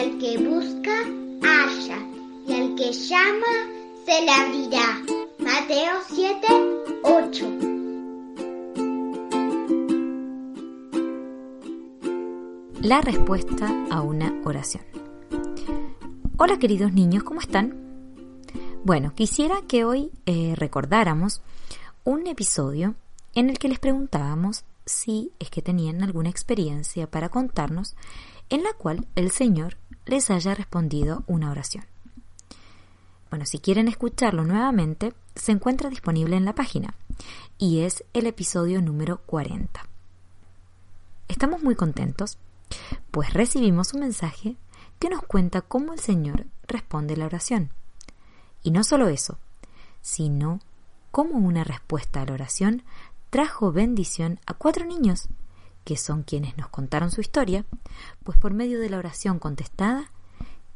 que busca, halla, y al que llama, se le abrirá. Mateo 7, 8. La respuesta a una oración. Hola queridos niños, ¿cómo están? Bueno, quisiera que hoy eh, recordáramos un episodio en el que les preguntábamos si es que tenían alguna experiencia para contarnos en la cual el Señor les haya respondido una oración. Bueno, si quieren escucharlo nuevamente, se encuentra disponible en la página y es el episodio número 40. Estamos muy contentos, pues recibimos un mensaje que nos cuenta cómo el Señor responde la oración. Y no solo eso, sino cómo una respuesta a la oración trajo bendición a cuatro niños, que son quienes nos contaron su historia, pues por medio de la oración contestada,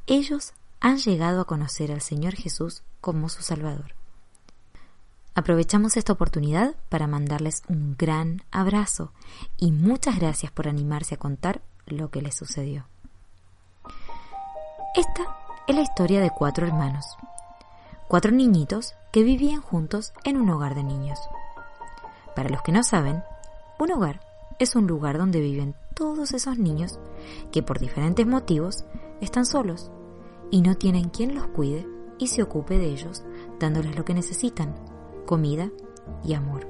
ellos han llegado a conocer al Señor Jesús como su Salvador. Aprovechamos esta oportunidad para mandarles un gran abrazo y muchas gracias por animarse a contar lo que les sucedió. Esta es la historia de cuatro hermanos, cuatro niñitos que vivían juntos en un hogar de niños. Para los que no saben, un hogar es un lugar donde viven todos esos niños que por diferentes motivos están solos y no tienen quien los cuide y se ocupe de ellos dándoles lo que necesitan, comida y amor.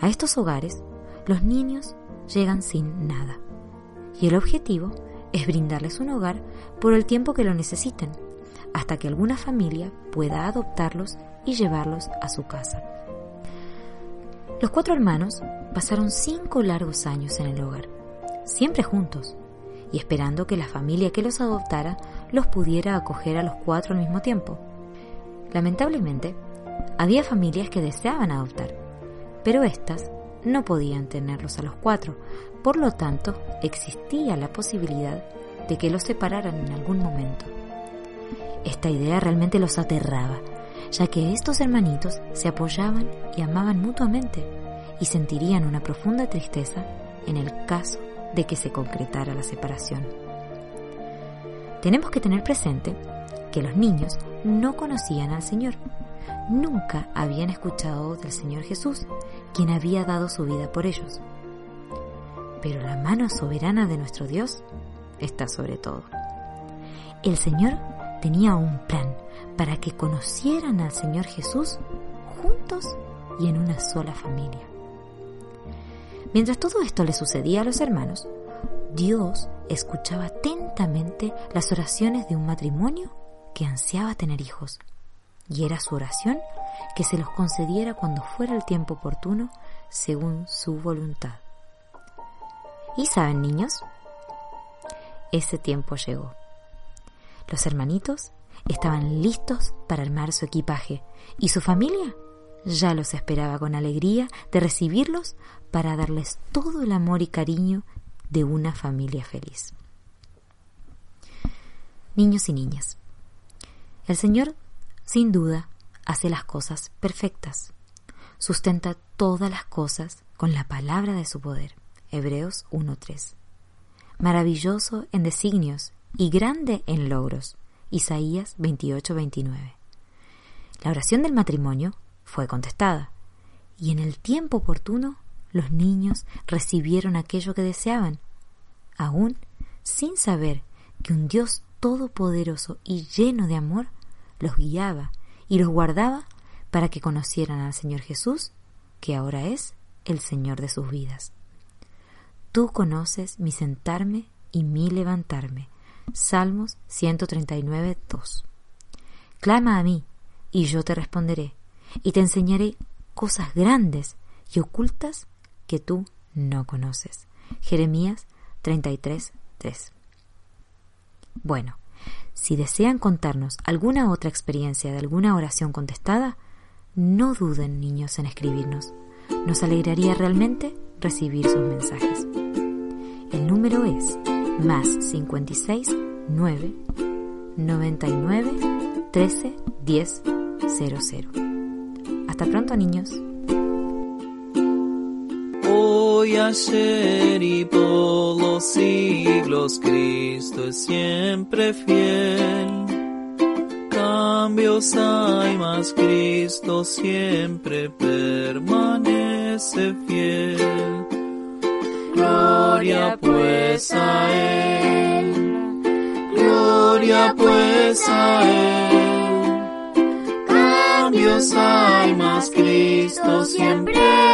A estos hogares los niños llegan sin nada y el objetivo es brindarles un hogar por el tiempo que lo necesiten, hasta que alguna familia pueda adoptarlos y llevarlos a su casa. Los cuatro hermanos pasaron cinco largos años en el hogar, siempre juntos, y esperando que la familia que los adoptara los pudiera acoger a los cuatro al mismo tiempo. Lamentablemente, había familias que deseaban adoptar, pero éstas no podían tenerlos a los cuatro, por lo tanto existía la posibilidad de que los separaran en algún momento. Esta idea realmente los aterraba, ya que estos hermanitos se apoyaban y amaban mutuamente y sentirían una profunda tristeza en el caso de que se concretara la separación. Tenemos que tener presente que los niños no conocían al Señor, nunca habían escuchado del Señor Jesús, quien había dado su vida por ellos. Pero la mano soberana de nuestro Dios está sobre todo. El Señor tenía un plan para que conocieran al Señor Jesús juntos y en una sola familia. Mientras todo esto le sucedía a los hermanos, Dios escuchaba atentamente las oraciones de un matrimonio que ansiaba tener hijos, y era su oración que se los concediera cuando fuera el tiempo oportuno según su voluntad. ¿Y saben, niños? Ese tiempo llegó. Los hermanitos estaban listos para armar su equipaje y su familia ya los esperaba con alegría de recibirlos para darles todo el amor y cariño de una familia feliz. Niños y niñas, el Señor sin duda hace las cosas perfectas, sustenta todas las cosas con la palabra de su poder. Hebreos 1.3. Maravilloso en designios y grande en logros. Isaías 28-29. La oración del matrimonio fue contestada, y en el tiempo oportuno los niños recibieron aquello que deseaban, aún sin saber que un Dios todopoderoso y lleno de amor los guiaba y los guardaba para que conocieran al Señor Jesús, que ahora es el Señor de sus vidas. Tú conoces mi sentarme y mi levantarme, Salmos 139, 2. Clama a mí, y yo te responderé, y te enseñaré cosas grandes y ocultas que tú no conoces. Jeremías 33, 3. Bueno, si desean contarnos alguna otra experiencia de alguna oración contestada, no duden, niños, en escribirnos. Nos alegraría realmente recibir sus mensajes. El número es más 56 9 99 13 10 00. Hasta pronto, niños. Hoy, ayer y por los siglos, Cristo es siempre fiel. Cambios hay, más Cristo siempre permanece fiel. Gloria pues a Él, gloria pues a Él. Cambios hay, más Cristo siempre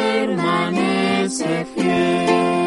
permanece fiel.